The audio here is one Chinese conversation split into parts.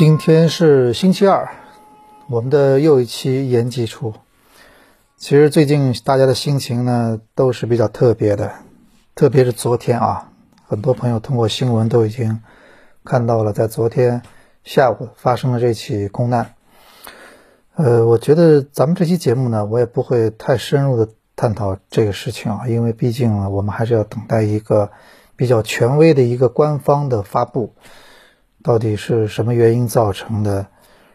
今天是星期二，我们的又一期延吉出。其实最近大家的心情呢都是比较特别的，特别是昨天啊，很多朋友通过新闻都已经看到了，在昨天下午发生了这起空难。呃，我觉得咱们这期节目呢，我也不会太深入的探讨这个事情啊，因为毕竟呢，我们还是要等待一个比较权威的一个官方的发布。到底是什么原因造成的？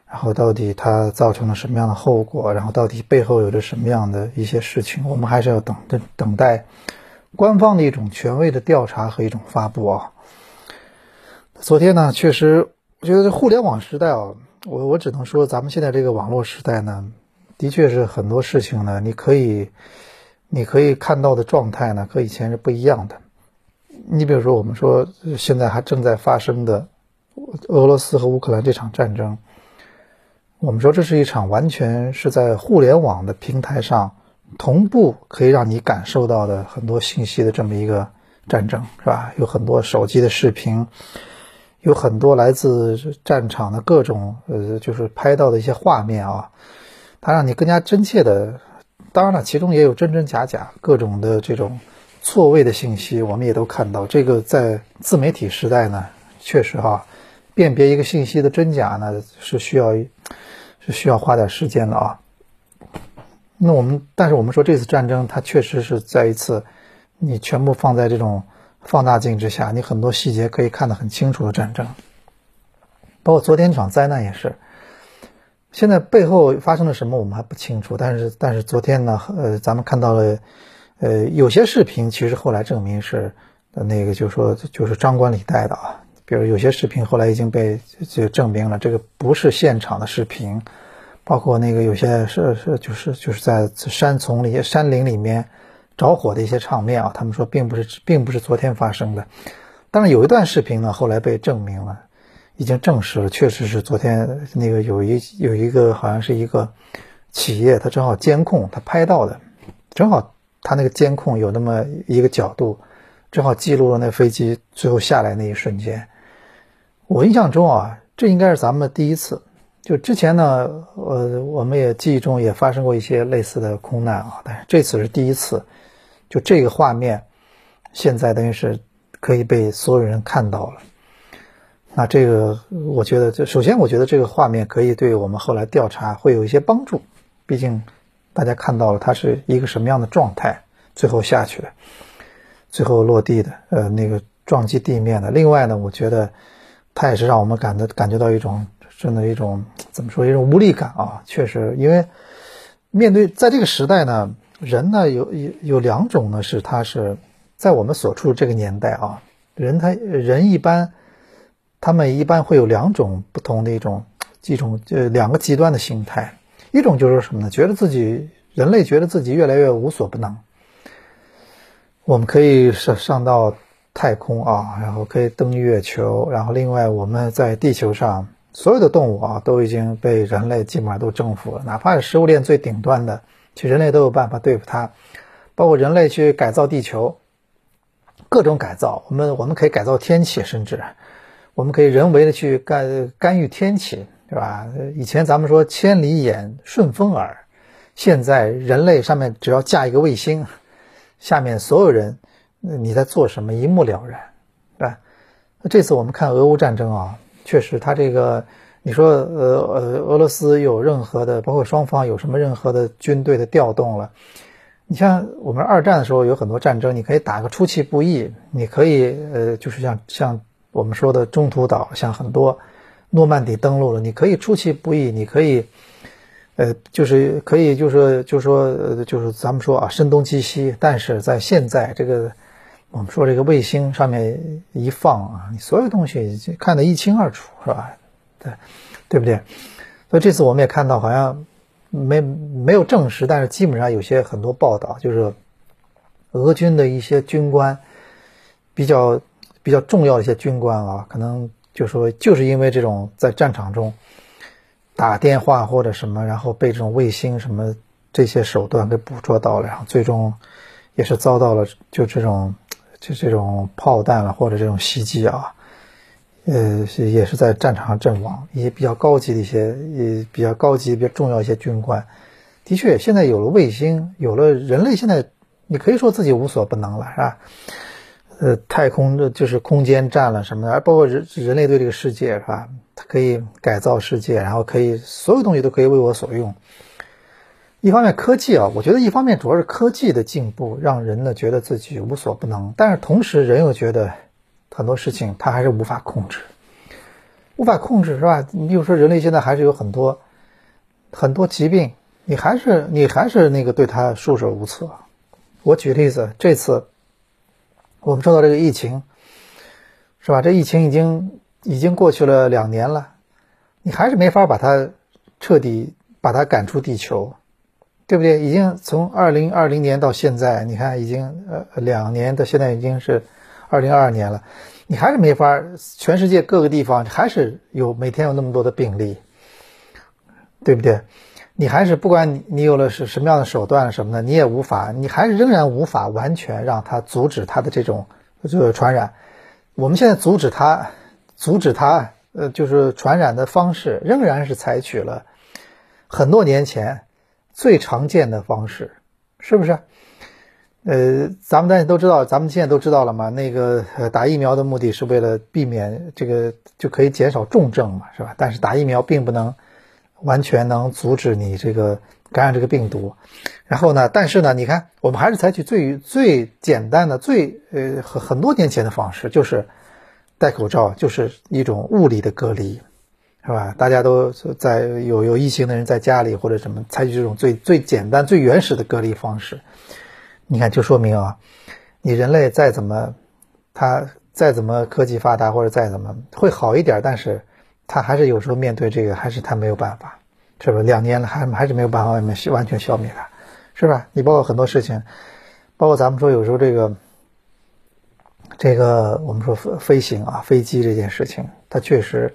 然后到底它造成了什么样的后果？然后到底背后有着什么样的一些事情？我们还是要等等等待官方的一种权威的调查和一种发布啊。昨天呢，确实，我觉得互联网时代啊，我我只能说，咱们现在这个网络时代呢，的确是很多事情呢，你可以你可以看到的状态呢，和以前是不一样的。你比如说，我们说现在还正在发生的。俄罗斯和乌克兰这场战争，我们说这是一场完全是在互联网的平台上同步可以让你感受到的很多信息的这么一个战争，是吧？有很多手机的视频，有很多来自战场的各种呃，就是拍到的一些画面啊，它让你更加真切的。当然了，其中也有真真假假，各种的这种错位的信息，我们也都看到。这个在自媒体时代呢，确实哈。辨别一个信息的真假呢，是需要是需要花点时间的啊。那我们，但是我们说这次战争，它确实是在一次你全部放在这种放大镜之下，你很多细节可以看得很清楚的战争。包括昨天场灾难也是，现在背后发生了什么我们还不清楚。但是，但是昨天呢，呃，咱们看到了，呃，有些视频其实后来证明是那个，就说就是张冠李戴的啊。比如有些视频后来已经被就证明了，这个不是现场的视频，包括那个有些是是就是就是在山丛里、山林里面着火的一些场面啊，他们说并不是并不是昨天发生的。当然有一段视频呢，后来被证明了，已经证实了，确实是昨天那个有一有一个好像是一个企业，他正好监控他拍到的，正好他那个监控有那么一个角度，正好记录了那飞机最后下来那一瞬间。我印象中啊，这应该是咱们第一次。就之前呢，呃，我们也记忆中也发生过一些类似的空难啊，但是这次是第一次。就这个画面，现在等于是可以被所有人看到了。那这个，我觉得，就首先我觉得这个画面可以对我们后来调查会有一些帮助。毕竟大家看到了它是一个什么样的状态，最后下去的，最后落地的，呃，那个撞击地面的。另外呢，我觉得。它也是让我们感的感觉到一种真的一种怎么说一种无力感啊！确实，因为面对在这个时代呢，人呢有有有两种呢，是他是在我们所处这个年代啊，人他人一般他们一般会有两种不同的一种一种呃两个极端的心态，一种就是什么呢？觉得自己人类觉得自己越来越无所不能，我们可以上上到。太空啊，然后可以登月球，然后另外我们在地球上所有的动物啊，都已经被人类基本上都征服了，哪怕是食物链最顶端的，其实人类都有办法对付它，包括人类去改造地球，各种改造，我们我们可以改造天气，甚至我们可以人为的去干干预天气，对吧？以前咱们说千里眼顺风耳，现在人类上面只要架一个卫星，下面所有人。你在做什么一目了然，对吧？那这次我们看俄乌战争啊，确实，他这个你说呃呃，俄罗斯有任何的，包括双方有什么任何的军队的调动了？你像我们二战的时候有很多战争，你可以打个出其不意，你可以呃，就是像像我们说的中途岛，像很多诺曼底登陆了，你可以出其不意，你可以呃，就是可以就是就说，就是咱们说啊，声东击西，但是在现在这个。我们说这个卫星上面一放啊，你所有东西看得一清二楚，是吧？对，对不对？所以这次我们也看到，好像没没有证实，但是基本上有些很多报道，就是俄军的一些军官，比较比较重要的一些军官啊，可能就说就是因为这种在战场中打电话或者什么，然后被这种卫星什么这些手段给捕捉到了，然后最终也是遭到了就这种。就这种炮弹了，或者这种袭击啊，呃，是也是在战场上阵亡，一些比较高级的一些，也比较高级、比较重要一些军官。的确，现在有了卫星，有了人类，现在你可以说自己无所不能了，是吧？呃，太空的就是空间站了什么的，而包括人人类对这个世界，是吧？它可以改造世界，然后可以所有东西都可以为我所用。一方面科技啊，我觉得一方面主要是科技的进步，让人呢觉得自己无所不能，但是同时人又觉得很多事情他还是无法控制，无法控制是吧？你比如说人类现在还是有很多很多疾病，你还是你还是那个对他束手无策。我举例子，这次我们说到这个疫情，是吧？这疫情已经已经过去了两年了，你还是没法把它彻底把它赶出地球。对不对？已经从二零二零年到现在，你看已经呃两年到现在已经是二零二二年了，你还是没法，全世界各个地方还是有每天有那么多的病例，对不对？你还是不管你你有了是什么样的手段什么的，你也无法，你还是仍然无法完全让它阻止它的这种这个传染。我们现在阻止它，阻止它呃就是传染的方式，仍然是采取了很多年前。最常见的方式，是不是？呃，咱们大家都知道，咱们现在都知道了嘛。那个打疫苗的目的是为了避免这个，就可以减少重症嘛，是吧？但是打疫苗并不能完全能阻止你这个感染这个病毒。然后呢，但是呢，你看，我们还是采取最最简单的、最呃很很多年前的方式，就是戴口罩，就是一种物理的隔离。是吧？大家都在有有疫情的人在家里或者什么，采取这种最最简单、最原始的隔离方式。你看，就说明啊，你人类再怎么，他再怎么科技发达或者再怎么会好一点，但是他还是有时候面对这个，还是他没有办法，是吧？两年了，还还是没有办法完完全消灭它，是吧？你包括很多事情，包括咱们说有时候这个这个我们说飞飞行啊，飞机这件事情，它确实。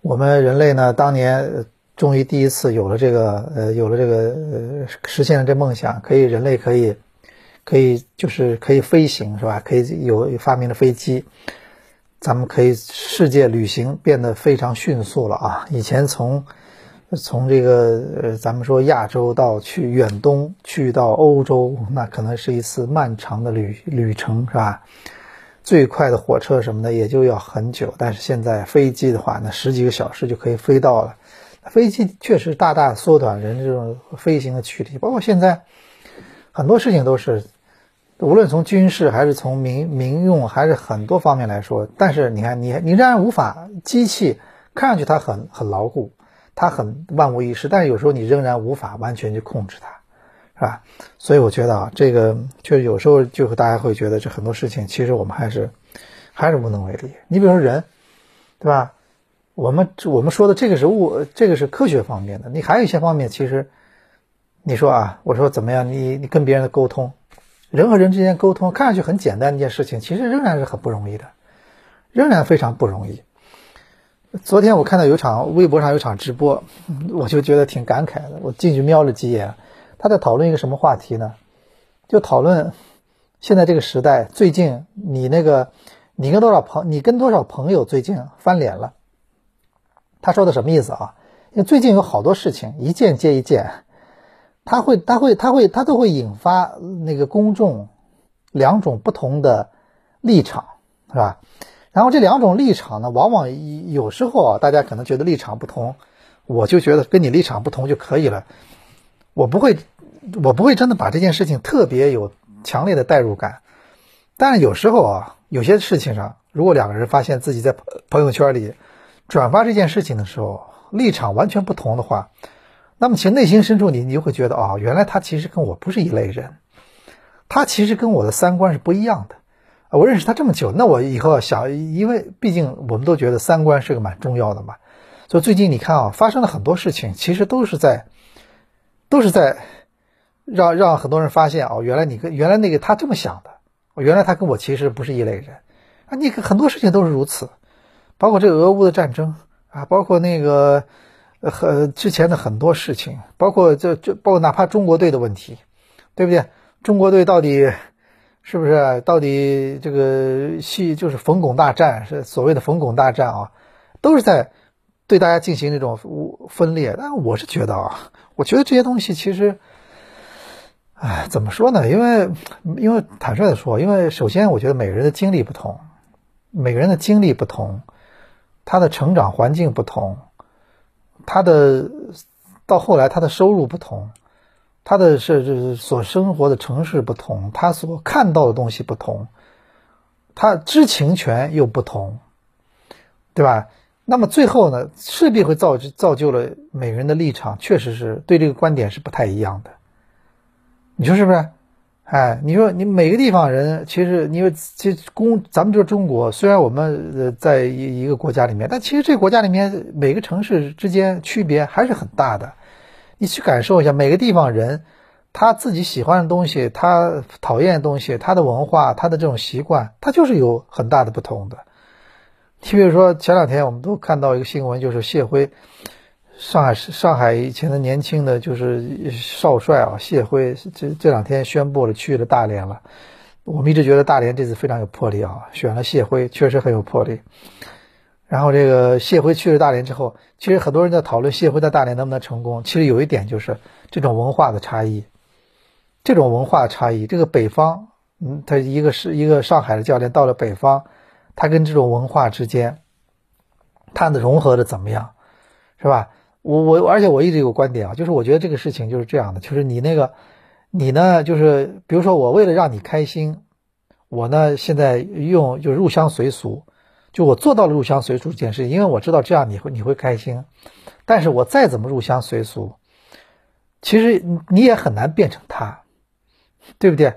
我们人类呢，当年终于第一次有了这个，呃，有了这个，呃，实现了这梦想，可以人类可以，可以就是可以飞行，是吧？可以有发明了飞机，咱们可以世界旅行变得非常迅速了啊！以前从从这个，呃，咱们说亚洲到去远东，去到欧洲，那可能是一次漫长的旅旅程，是吧？最快的火车什么的也就要很久，但是现在飞机的话，那十几个小时就可以飞到了。飞机确实大大缩短人这种飞行的距离，包括现在很多事情都是，无论从军事还是从民民用还是很多方面来说，但是你看你你仍然无法机器看上去它很很牢固，它很万无一失，但是有时候你仍然无法完全去控制它。是吧？所以我觉得啊，这个确实有时候就大家会觉得这很多事情，其实我们还是还是无能为力。你比如说人，对吧？我们我们说的这个是物，这个是科学方面的。你还有一些方面，其实你说啊，我说怎么样？你你跟别人的沟通，人和人之间沟通，看上去很简单的一件事情，其实仍然是很不容易的，仍然非常不容易。昨天我看到有场微博上有场直播，我就觉得挺感慨的。我进去瞄了几眼。他在讨论一个什么话题呢？就讨论现在这个时代，最近你那个你跟多少朋你跟多少朋友最近翻脸了？他说的什么意思啊？因为最近有好多事情，一件接一件，他会他会他会他都会引发那个公众两种不同的立场，是吧？然后这两种立场呢，往往有时候啊，大家可能觉得立场不同，我就觉得跟你立场不同就可以了。我不会，我不会真的把这件事情特别有强烈的代入感，但是有时候啊，有些事情上，如果两个人发现自己在朋友圈里转发这件事情的时候，立场完全不同的话，那么其实内心深处你你就会觉得啊，原来他其实跟我不是一类人，他其实跟我的三观是不一样的。我认识他这么久，那我以后想，因为毕竟我们都觉得三观是个蛮重要的嘛，所以最近你看啊，发生了很多事情，其实都是在。都是在让让很多人发现哦，原来你跟原来那个他这么想的，原来他跟我其实不是一类人啊！你很多事情都是如此，包括这个俄乌的战争啊，包括那个和之前的很多事情，包括这这包括哪怕中国队的问题，对不对？中国队到底是不是？到底这个系就是冯巩大战，是所谓的冯巩大战啊，都是在对大家进行这种分裂。但我是觉得啊，我觉得这些东西其实，哎，怎么说呢？因为因为坦率的说，因为首先我觉得每个人的经历不同，每个人的经历不同，他的成长环境不同，他的到后来他的收入不同。他的是是所生活的城市不同，他所看到的东西不同，他知情权又不同，对吧？那么最后呢，势必会造就造就了每个人的立场，确实是对这个观点是不太一样的。你说是不是？哎，你说你每个地方人，其实你说其实公，咱们就是中国，虽然我们呃在一一个国家里面，但其实这个国家里面每个城市之间区别还是很大的。你去感受一下每个地方人，他自己喜欢的东西，他讨厌的东西，他的文化，他的这种习惯，他就是有很大的不同的。你比如说前两天我们都看到一个新闻，就是谢辉，上海上海以前的年轻的就是少帅啊，谢辉这这两天宣布了去了大连了。我们一直觉得大连这次非常有魄力啊，选了谢辉，确实很有魄力。然后这个谢辉去了大连之后，其实很多人在讨论谢辉在大连能不能成功。其实有一点就是这种文化的差异，这种文化差异，这个北方，嗯，他一个是一个上海的教练到了北方，他跟这种文化之间，他的融合的怎么样，是吧？我我而且我一直有个观点啊，就是我觉得这个事情就是这样的，就是你那个你呢，就是比如说我为了让你开心，我呢现在用就入乡随俗。就我做到了入乡随俗这件事，因为我知道这样你会你会开心，但是我再怎么入乡随俗，其实你也很难变成他，对不对？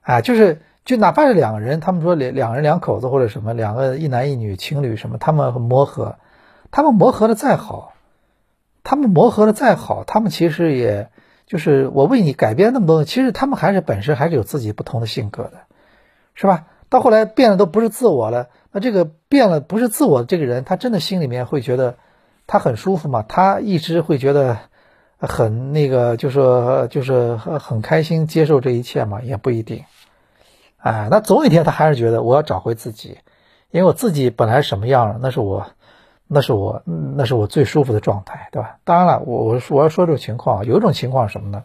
啊，就是就哪怕是两个人，他们说两两人两口子或者什么两个一男一女情侣什么，他们磨合，他们磨合的再好，他们磨合的再好，他们其实也就是我为你改变那么多，其实他们还是本身还是有自己不同的性格的，是吧？到后来变了都不是自我了。那这个变了不是自我的这个人，他真的心里面会觉得他很舒服吗？他一直会觉得很那个，就是就是很开心接受这一切吗？也不一定。哎，那总有一天他还是觉得我要找回自己，因为我自己本来什么样，那是我，那是我，那是我最舒服的状态，对吧？当然了，我我我要说这种情况，有一种情况什么呢？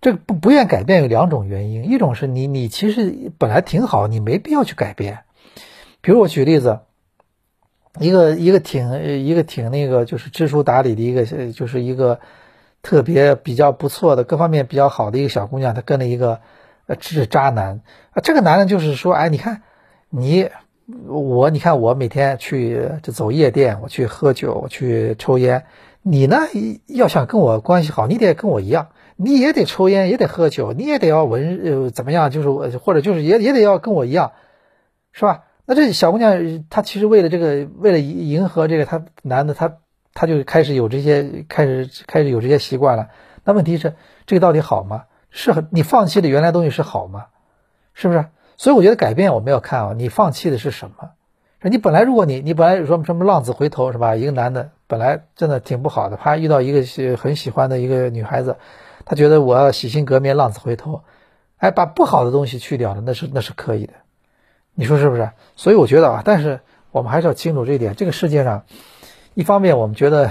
这个不不愿改变有两种原因，一种是你你其实本来挺好，你没必要去改变。比如我举例子，一个一个挺一个挺那个就是知书达理的一个就是一个特别比较不错的各方面比较好的一个小姑娘，她跟了一个呃是渣男啊。这个男的就是说，哎，你看你我你看我每天去这走夜店，我去喝酒，我去抽烟。你呢要想跟我关系好，你得跟我一样，你也得抽烟，也得喝酒，你也得要文呃怎么样，就是或者就是也也得要跟我一样，是吧？那这小姑娘，她其实为了这个，为了迎合这个她男的，她她就开始有这些，开始开始有这些习惯了。那问题是，这个到底好吗？是很你放弃的原来东西是好吗？是不是？所以我觉得改变我们要看啊，你放弃的是什么？你本来如果你你本来说什么浪子回头是吧？一个男的本来真的挺不好的，他遇到一个很喜欢的一个女孩子，他觉得我要洗心革面，浪子回头，哎，把不好的东西去掉了，那是那是可以的。你说是不是？所以我觉得啊，但是我们还是要清楚这一点：这个世界上，一方面我们觉得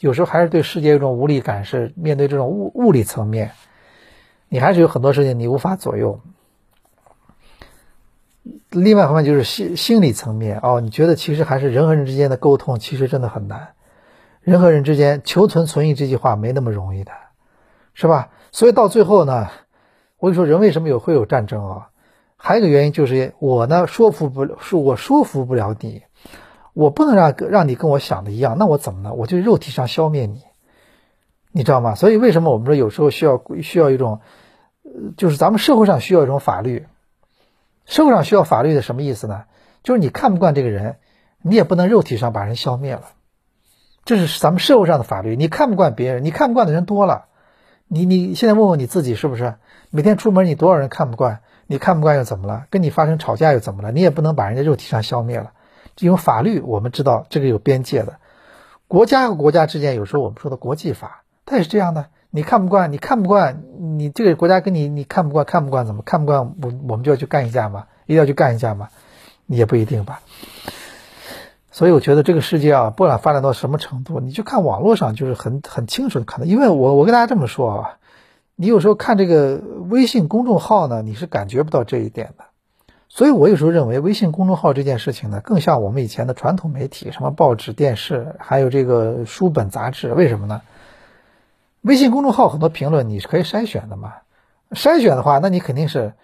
有时候还是对世界有种无力感，是面对这种物物理层面，你还是有很多事情你无法左右。另外一方面就是心心理层面哦，你觉得其实还是人和人之间的沟通其实真的很难，人和人之间求存存异这句话没那么容易的，是吧？所以到最后呢，我跟你说，人为什么有会有战争啊？还有一个原因就是我呢说服不了，是我说服不了你，我不能让让你跟我想的一样，那我怎么呢？我就肉体上消灭你，你知道吗？所以为什么我们说有时候需要需要一种，就是咱们社会上需要一种法律，社会上需要法律的什么意思呢？就是你看不惯这个人，你也不能肉体上把人消灭了，这是咱们社会上的法律。你看不惯别人，你看不惯的人多了，你你现在问问你自己是不是？每天出门你多少人看不惯？你看不惯又怎么了？跟你发生吵架又怎么了？你也不能把人家肉体上消灭了。因为法律我们知道这个有边界的，国家和国家之间有时候我们说的国际法，它也是这样的。你看不惯，你看不惯，你这个国家跟你你看不惯看不惯怎么看不惯我我们就要去干一架吗？一定要去干一架吗？也不一定吧。所以我觉得这个世界啊，不管发展到什么程度，你就看网络上就是很很清楚的看到。因为我我跟大家这么说啊，你有时候看这个微信公众号呢，你是感觉不到这一点的。所以我有时候认为微信公众号这件事情呢，更像我们以前的传统媒体，什么报纸、电视，还有这个书本、杂志。为什么呢？微信公众号很多评论你是可以筛选的嘛？筛选的话，那你肯定是。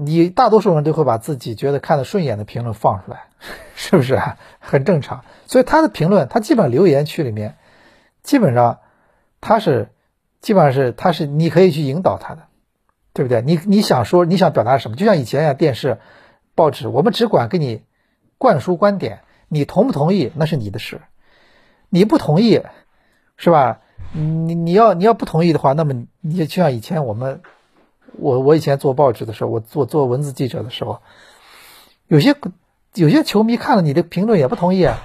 你大多数人都会把自己觉得看得顺眼的评论放出来，是不是啊？很正常。所以他的评论，他基本留言区里面，基本上他是，基本上是他是你可以去引导他的，对不对？你你想说你想表达什么？就像以前呀，电视、报纸，我们只管给你灌输观点，你同不同意那是你的事，你不同意，是吧？你你要你要不同意的话，那么你就像以前我们。我我以前做报纸的时候，我做做文字记者的时候，有些有些球迷看了你的评论也不同意啊，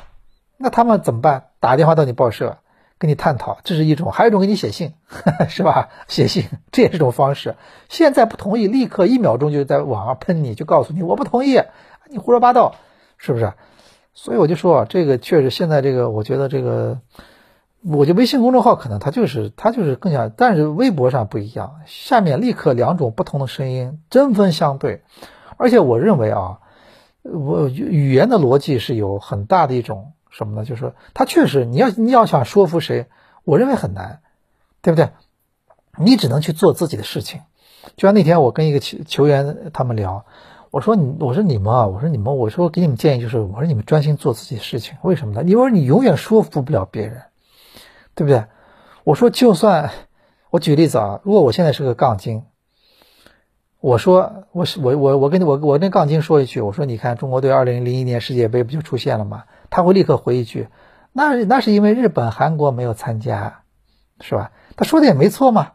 那他们怎么办？打电话到你报社跟你探讨，这是一种；还有一种给你写信，是吧？写信这也是一种方式。现在不同意，立刻一秒钟就在网上喷你，就告诉你我不同意，你胡说八道，是不是？所以我就说啊，这个确实现在这个，我觉得这个。我觉得微信公众号可能它就是它就是更像，但是微博上不一样。下面立刻两种不同的声音针锋相对，而且我认为啊，我语言的逻辑是有很大的一种什么呢？就是说它确实你要你要想说服谁，我认为很难，对不对？你只能去做自己的事情。就像那天我跟一个球球员他们聊，我说你我说你们啊，我说你们我说给你们建议就是我说你们专心做自己的事情，为什么呢？因为你永远说服不了别人。对不对？我说，就算我举例子啊，如果我现在是个杠精，我说我是我我我跟我我跟杠精说一句，我说你看中国队二零零一年世界杯不就出现了吗？他会立刻回一句，那那是因为日本韩国没有参加，是吧？他说的也没错嘛。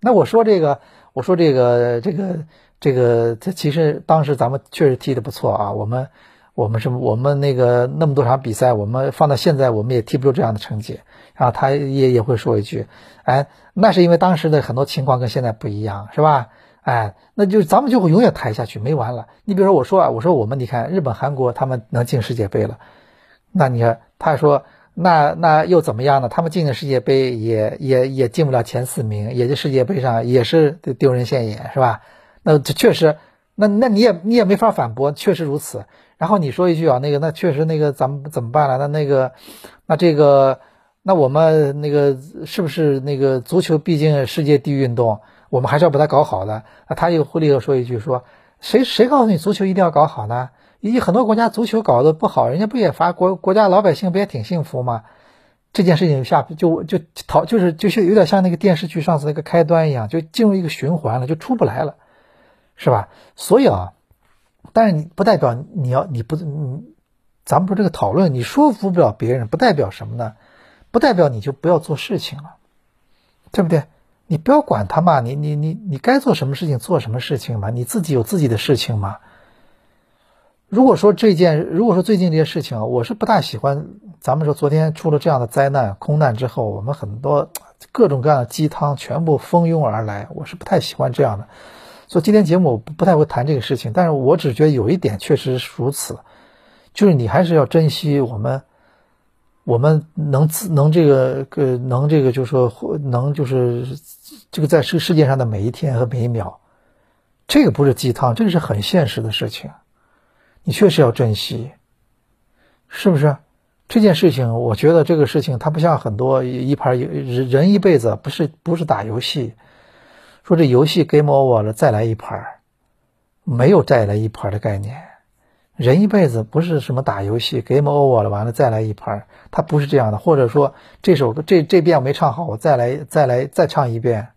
那我说这个，我说这个这个这个，这其实当时咱们确实踢的不错啊，我们我们是我们那个那么多场比赛，我们放到现在我们也踢不出这样的成绩。然后他也也会说一句，哎，那是因为当时的很多情况跟现在不一样，是吧？哎，那就咱们就会永远抬下去，没完了。你比如说，我说啊，我说我们，你看日本、韩国他们能进世界杯了，那你看他说，那那又怎么样呢？他们进的世界杯也也也进不了前四名，也就世界杯上也是丢人现眼，是吧？那这确实，那那你也你也没法反驳，确实如此。然后你说一句啊，那个那确实那个咱们怎么办了？那那个那这个。那我们那个是不是那个足球？毕竟世界第一运动，我们还是要把它搞好的。那他又立刻说一句：说谁谁告诉你足球一定要搞好呢？以很多国家足球搞得不好，人家不也发国国家老百姓不也挺幸福吗？这件事情下就就逃就是就是有点像那个电视剧上次那个开端一样，就进入一个循环了，就出不来了，是吧？所以啊，但是你不代表你要你不嗯，咱们说这个讨论，你说服不了别人，不代表什么呢？不代表你就不要做事情了，对不对？你不要管他嘛，你你你你该做什么事情做什么事情嘛，你自己有自己的事情嘛。如果说这件，如果说最近这些事情，我是不大喜欢。咱们说昨天出了这样的灾难空难之后，我们很多各种各样的鸡汤全部蜂拥而来，我是不太喜欢这样的。所以今天节目我不太会谈这个事情，但是我只觉得有一点确实如此，就是你还是要珍惜我们。我们能自能这个呃能这个就是说能就是这个在世世界上的每一天和每一秒，这个不是鸡汤，这个是很现实的事情，你确实要珍惜，是不是？这件事情，我觉得这个事情它不像很多一盘人人一辈子不是不是打游戏，说这游戏 game over 了再来一盘，没有再来一盘的概念。人一辈子不是什么打游戏 game over 了，完了再来一盘，他不是这样的。或者说这首歌这这遍我没唱好，我再来再来再唱一遍，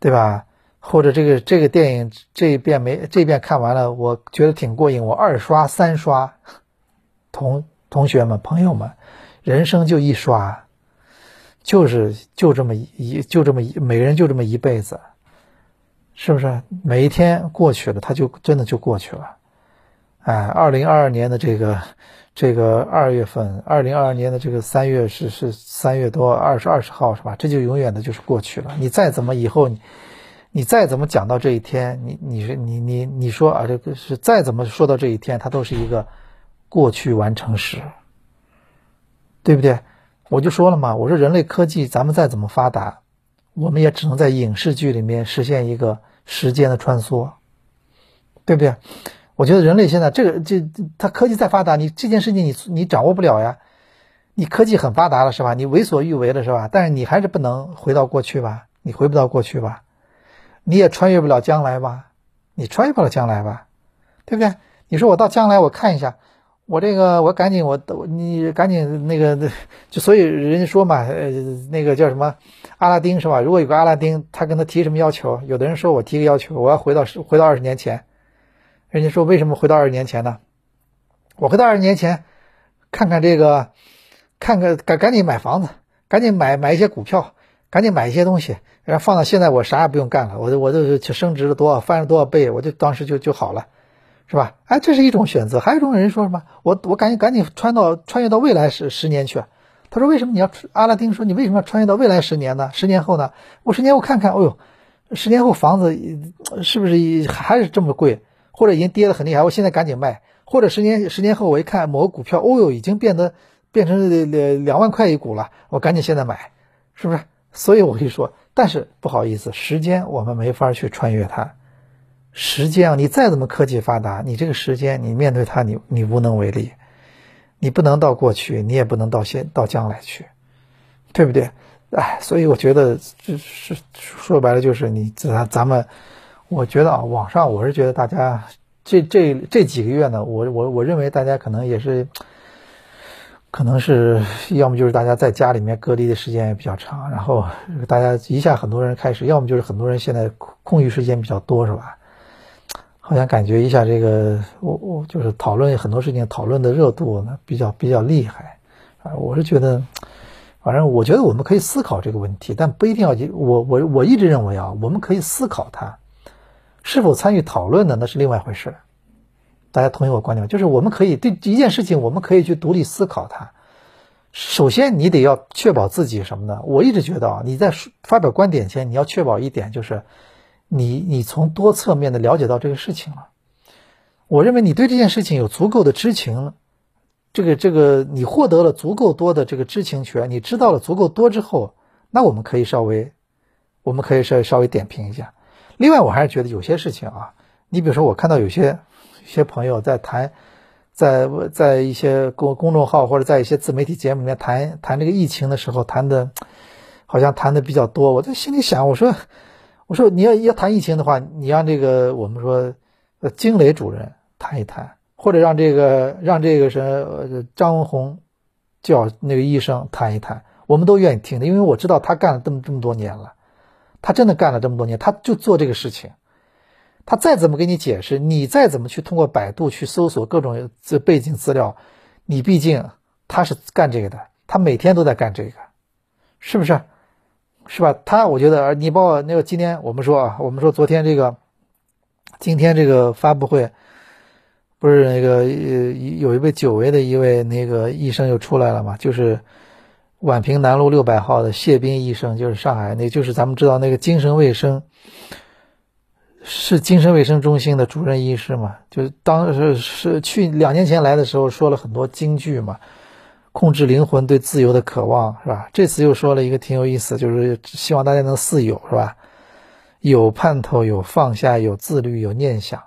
对吧？或者这个这个电影这一遍没这遍看完了，我觉得挺过瘾，我二刷三刷。同同学们朋友们，人生就一刷，就是就这么一就这么一每个人就这么一辈子，是不是？每一天过去了，他就真的就过去了。哎，二零二二年的这个这个二月份，二零二二年的这个三月是是三月多二十二十号是吧？这就永远的就是过去了。你再怎么以后你你再怎么讲到这一天，你你是你你你说啊，这个是再怎么说到这一天，它都是一个过去完成时，对不对？我就说了嘛，我说人类科技咱们再怎么发达，我们也只能在影视剧里面实现一个时间的穿梭，对不对？我觉得人类现在这个这它科技再发达，你这件事情你你掌握不了呀。你科技很发达了是吧？你为所欲为了是吧？但是你还是不能回到过去吧？你回不到过去吧？你也穿越不了将来吧？你穿越不了将来吧？对不对？你说我到将来我看一下，我这个我赶紧我你赶紧那个 就所以人家说嘛，呃那个叫什么阿拉丁是吧？如果有个阿拉丁，他跟他提什么要求？有的人说我提个要求，我要回到回到二十年前。人家说为什么回到二十年前呢？我回到二十年前，看看这个，看看赶赶紧买房子，赶紧买买一些股票，赶紧买一些东西，然后放到现在我啥也不用干了，我就我就去升值了多少，翻了多少倍，我就当时就就好了，是吧？哎，这是一种选择。还有一种人说什么？我我赶紧赶紧穿到穿越到未来十十年去。他说为什么你要阿拉丁说你为什么要穿越到未来十年呢？十年后呢？我十年后看看，哦呦，十年后房子是不是还是这么贵？或者已经跌得很厉害，我现在赶紧卖；或者十年十年后我一看某个股票，哦哟，已经变得变成两两万块一股了，我赶紧现在买，是不是？所以我跟你说，但是不好意思，时间我们没法去穿越它。时间啊，你再怎么科技发达，你这个时间你面对它，你你无能为力，你不能到过去，你也不能到现到将来去，对不对？哎，所以我觉得这是说白了就是你咱咱们。我觉得啊，网上我是觉得大家这这这几个月呢，我我我认为大家可能也是，可能是要么就是大家在家里面隔离的时间也比较长，然后大家一下很多人开始，要么就是很多人现在空余时间比较多，是吧？好像感觉一下这个我我就是讨论很多事情，讨论的热度呢比较比较厉害啊。我是觉得，反正我觉得我们可以思考这个问题，但不一定要我我我一直认为啊，我们可以思考它。是否参与讨论的？那是另外一回事。大家同意我观点吗？就是我们可以对一件事情，我们可以去独立思考它。首先，你得要确保自己什么呢？我一直觉得啊，你在发表观点前，你要确保一点，就是你你从多侧面的了解到这个事情了。我认为你对这件事情有足够的知情，这个这个你获得了足够多的这个知情权，你知道了足够多之后，那我们可以稍微，我们可以稍稍微点评一下。另外，我还是觉得有些事情啊，你比如说，我看到有些一些朋友在谈，在在一些公公众号或者在一些自媒体节目里面谈谈这个疫情的时候，谈的，好像谈的比较多。我在心里想，我说，我说你要要谈疫情的话，你让这个我们说，呃，惊雷主任谈一谈，或者让这个让这个是张文红叫那个医生谈一谈，我们都愿意听的，因为我知道他干了这么这么多年了。他真的干了这么多年，他就做这个事情。他再怎么给你解释，你再怎么去通过百度去搜索各种这背景资料，你毕竟他是干这个的，他每天都在干这个，是不是？是吧？他我觉得，你包括那个今天我们说啊，我们说昨天这个，今天这个发布会，不是那个呃有一位久违的一位那个医生又出来了嘛，就是。宛平南路六百号的谢斌医生，就是上海那，就是咱们知道那个精神卫生，是精神卫生中心的主任医师嘛？就是当时是去两年前来的时候说了很多金句嘛，控制灵魂对自由的渴望是吧？这次又说了一个挺有意思，就是希望大家能似有是吧？有盼头，有放下，有自律，有念想，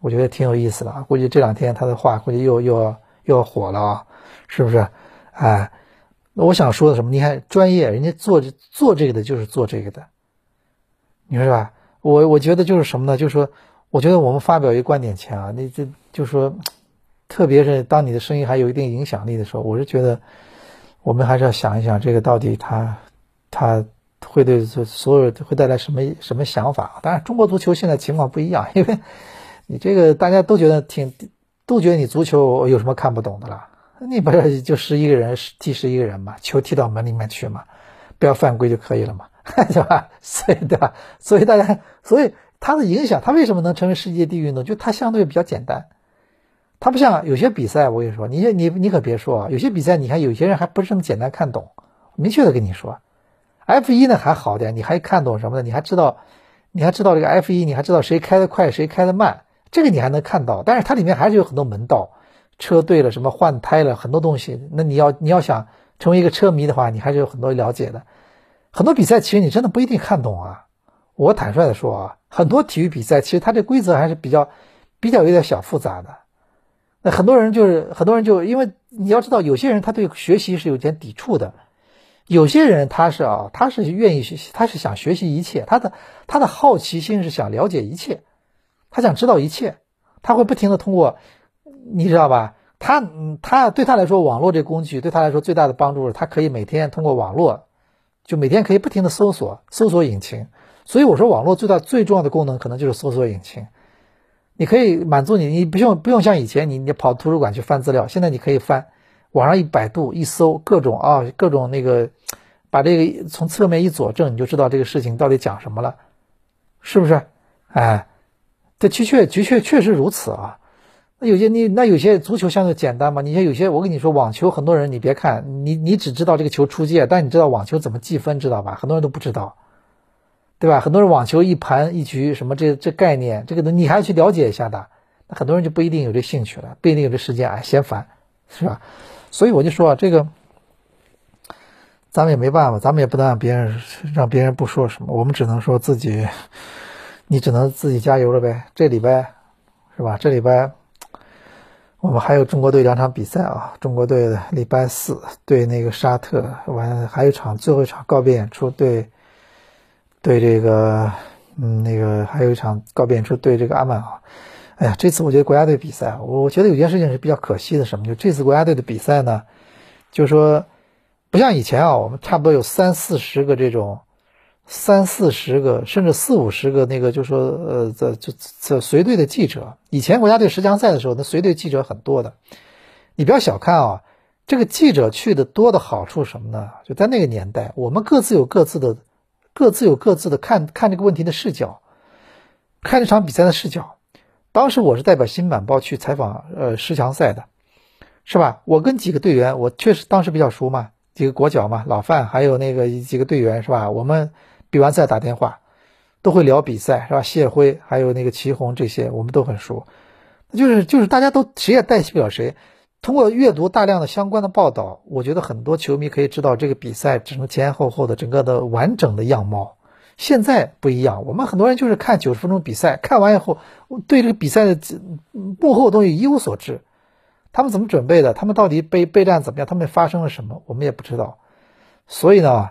我觉得挺有意思的啊。估计这两天他的话估计又又要又要火了啊，是不是？哎。那我想说的什么？你看，专业人家做做这个的，就是做这个的，你说是吧？我我觉得就是什么呢？就是说，我觉得我们发表一个观点前啊，那这就说，特别是当你的声音还有一定影响力的时候，我是觉得，我们还是要想一想，这个到底他，他会对所所有会带来什么什么想法？当然，中国足球现在情况不一样，因为你这个大家都觉得挺都觉得你足球有什么看不懂的了。你不是就十一个人踢十一个人嘛，球踢到门里面去嘛，不要犯规就可以了嘛，对吧？所以对吧？所以大家，所以它的影响，它为什么能成为世界第一运动？就它相对比较简单，它不像有些比赛，我跟你说，你你你可别说啊，有些比赛你看有些人还不是这么简单看懂。明确的跟你说，F 一呢还好点，你还看懂什么呢？你还知道，你还知道这个 F 一，你还知道谁开的快，谁开的慢，这个你还能看到。但是它里面还是有很多门道，车对了，什么换胎了，很多东西。那你要你要想成为一个车迷的话，你还是有很多了解的。很多比赛其实你真的不一定看懂啊。我坦率的说啊，很多体育比赛其实它这规则还是比较比较有点小复杂的。那很多人就是很多人就因为你要知道，有些人他对学习是有点抵触的。有些人他是啊，他是愿意学习，他是想学习一切，他的他的好奇心是想了解一切，他想知道一切，他会不停的通过，你知道吧？他他对他来说，网络这工具对他来说最大的帮助是，他可以每天通过网络，就每天可以不停的搜索搜索引擎。所以我说，网络最大最重要的功能可能就是搜索引擎。你可以满足你，你不用不用像以前你你跑图书馆去翻资料，现在你可以翻。网上一百度一搜，各种啊，各种那个，把这个从侧面一佐证，你就知道这个事情到底讲什么了，是不是？哎，这的确的确确实如此啊。那有些你那有些足球相对简单嘛？你像有些我跟你说网球，很多人你别看你你只知道这个球出界，但你知道网球怎么计分，知道吧？很多人都不知道，对吧？很多人网球一盘一局什么这这概念，这个你还要去了解一下的。那很多人就不一定有这兴趣了，不一定有这时间，哎，嫌烦，是吧？所以我就说啊，这个咱们也没办法，咱们也不能让别人让别人不说什么，我们只能说自己，你只能自己加油了呗。这礼拜是吧？这礼拜我们还有中国队两场比赛啊，中国队的礼拜四对那个沙特，完还有一场最后一场告别演出对对这个嗯那个还有一场告别演出对这个阿曼啊。哎呀，这次我觉得国家队比赛，我觉得有件事情是比较可惜的，什么？就这次国家队的比赛呢，就是说，不像以前啊，我们差不多有三四十个这种，三四十个甚至四五十个那个，就说呃，这这这随队的记者。以前国家队十强赛的时候，那随队记者很多的。你不要小看啊，这个记者去的多的好处什么呢？就在那个年代，我们各自有各自的，各自有各自的看看这个问题的视角，看这场比赛的视角。当时我是代表新晚报去采访，呃，十强赛的，是吧？我跟几个队员，我确实当时比较熟嘛，几个国脚嘛，老范，还有那个几个队员，是吧？我们比完赛打电话，都会聊比赛，是吧？谢辉还有那个齐红这些，我们都很熟。就是就是大家都谁也代替不了谁。通过阅读大量的相关的报道，我觉得很多球迷可以知道这个比赛整个前前后后的整个的完整的样貌。现在不一样，我们很多人就是看九十分钟比赛，看完以后对这个比赛的幕后东西一无所知。他们怎么准备的？他们到底备备战怎么样？他们发生了什么？我们也不知道。所以呢，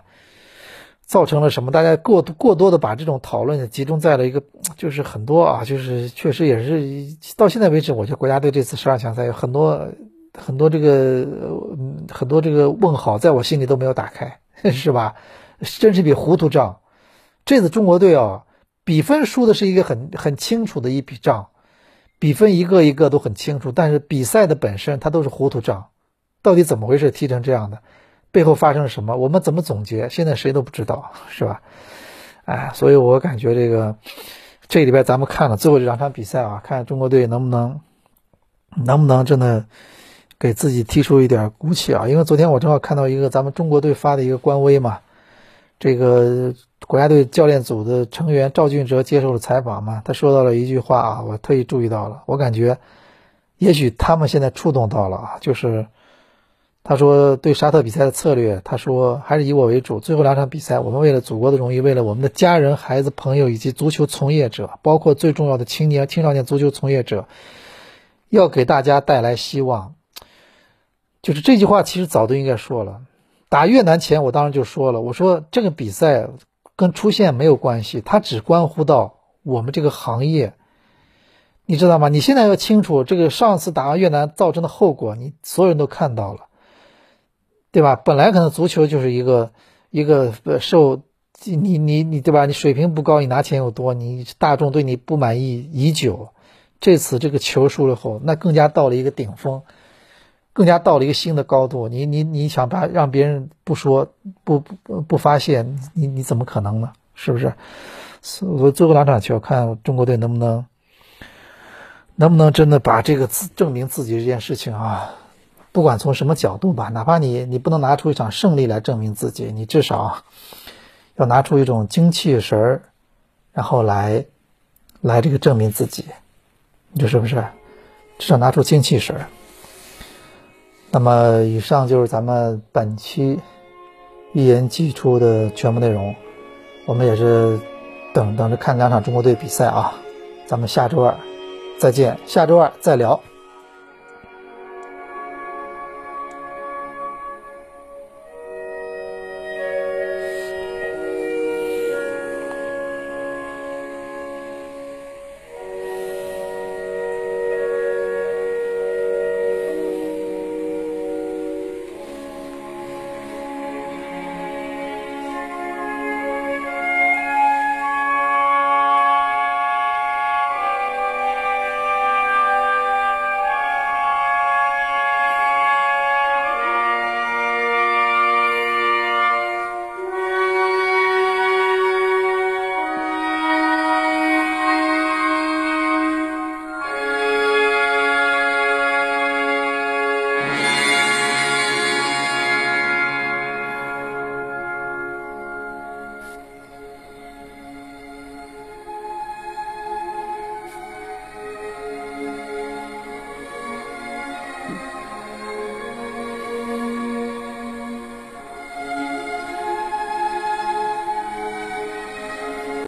造成了什么？大家过过多的把这种讨论集中在了一个，就是很多啊，就是确实也是到现在为止，我觉得国家队这次十二强赛有很多很多这个很多这个问号，在我心里都没有打开，是吧？真是笔糊涂账。这次中国队啊，比分输的是一个很很清楚的一笔账，比分一个一个都很清楚，但是比赛的本身它都是糊涂账，到底怎么回事踢成这样的，背后发生了什么？我们怎么总结？现在谁都不知道，是吧？哎，所以我感觉这个这礼拜咱们看了最后这两场比赛啊，看中国队能不能能不能真的给自己提出一点骨气啊？因为昨天我正好看到一个咱们中国队发的一个官微嘛。这个国家队教练组的成员赵俊哲接受了采访嘛？他说到了一句话啊，我特意注意到了。我感觉，也许他们现在触动到了啊，就是他说对沙特比赛的策略，他说还是以我为主。最后两场比赛，我们为了祖国的荣誉，为了我们的家人、孩子、朋友以及足球从业者，包括最重要的青年、青少年足球从业者，要给大家带来希望。就是这句话，其实早都应该说了。打越南前，我当时就说了，我说这个比赛跟出线没有关系，它只关乎到我们这个行业，你知道吗？你现在要清楚这个上次打完越南造成的后果，你所有人都看到了，对吧？本来可能足球就是一个一个受你你你对吧？你水平不高，你拿钱又多，你大众对你不满意已久，这次这个球输了后，那更加到了一个顶峰。更加到了一个新的高度，你你你想把让别人不说不不不发现，你你怎么可能呢？是不是？我最后两场球看中国队能不能能不能真的把这个自证明自己这件事情啊，不管从什么角度吧，哪怕你你不能拿出一场胜利来证明自己，你至少要拿出一种精气神儿，然后来来这个证明自己，你说是不是？至少拿出精气神儿。那么，以上就是咱们本期一言既出的全部内容。我们也是等等着看两场中国队比赛啊！咱们下周二再见，下周二再聊。